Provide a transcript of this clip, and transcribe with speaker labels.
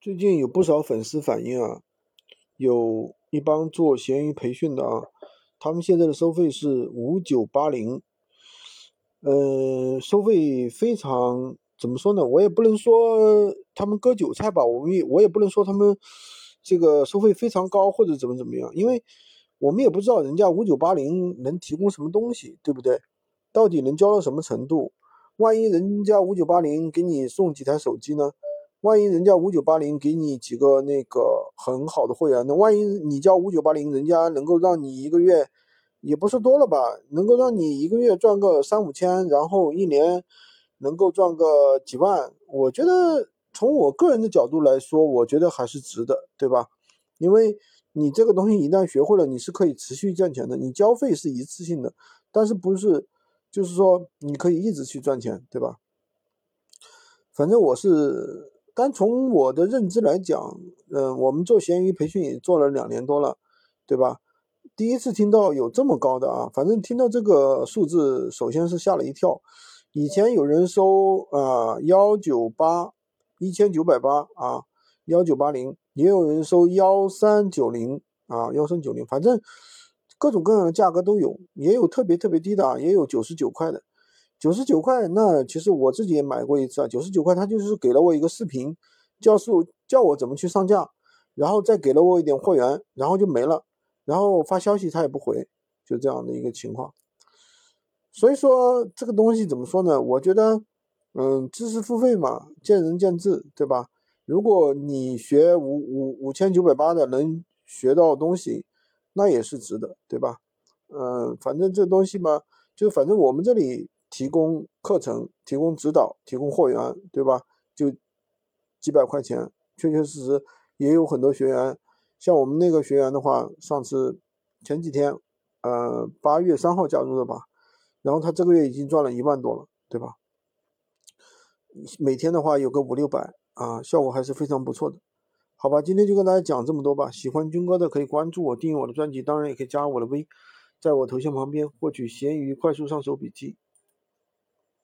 Speaker 1: 最近有不少粉丝反映啊，有一帮做闲鱼培训的啊，他们现在的收费是五九八零，呃，收费非常怎么说呢？我也不能说他们割韭菜吧，我们也我也不能说他们这个收费非常高或者怎么怎么样，因为我们也不知道人家五九八零能提供什么东西，对不对？到底能教到什么程度？万一人家五九八零给你送几台手机呢？万一人家五九八零给你几个那个很好的会员，那万一你交五九八零，人家能够让你一个月，也不是多了吧，能够让你一个月赚个三五千，然后一年能够赚个几万，我觉得从我个人的角度来说，我觉得还是值的，对吧？因为你这个东西一旦学会了，你是可以持续赚钱的，你交费是一次性的，但是不是，就是说你可以一直去赚钱，对吧？反正我是。单从我的认知来讲，嗯，我们做闲鱼培训也做了两年多了，对吧？第一次听到有这么高的啊，反正听到这个数字，首先是吓了一跳。以前有人收啊幺九八一千九百八啊幺九八零，也有人收幺三九零啊幺三九零，反正各种各样的价格都有，也有特别特别低的，啊，也有九十九块的。九十九块，那其实我自己也买过一次啊。九十九块，他就是给了我一个视频，教授教我怎么去上架，然后再给了我一点货源，然后就没了。然后发消息他也不回，就这样的一个情况。所以说这个东西怎么说呢？我觉得，嗯，知识付费嘛，见仁见智，对吧？如果你学五五五千九百八的能学到东西，那也是值得，对吧？嗯，反正这东西嘛，就反正我们这里。提供课程，提供指导，提供货源，对吧？就几百块钱，确确实实也有很多学员。像我们那个学员的话，上次前几天，呃，八月三号加入的吧，然后他这个月已经赚了一万多了，对吧？每天的话有个五六百啊，效果还是非常不错的。好吧，今天就跟大家讲这么多吧。喜欢军哥的可以关注我，订阅我的专辑，当然也可以加我的微，在我头像旁边获取闲鱼快速上手笔记。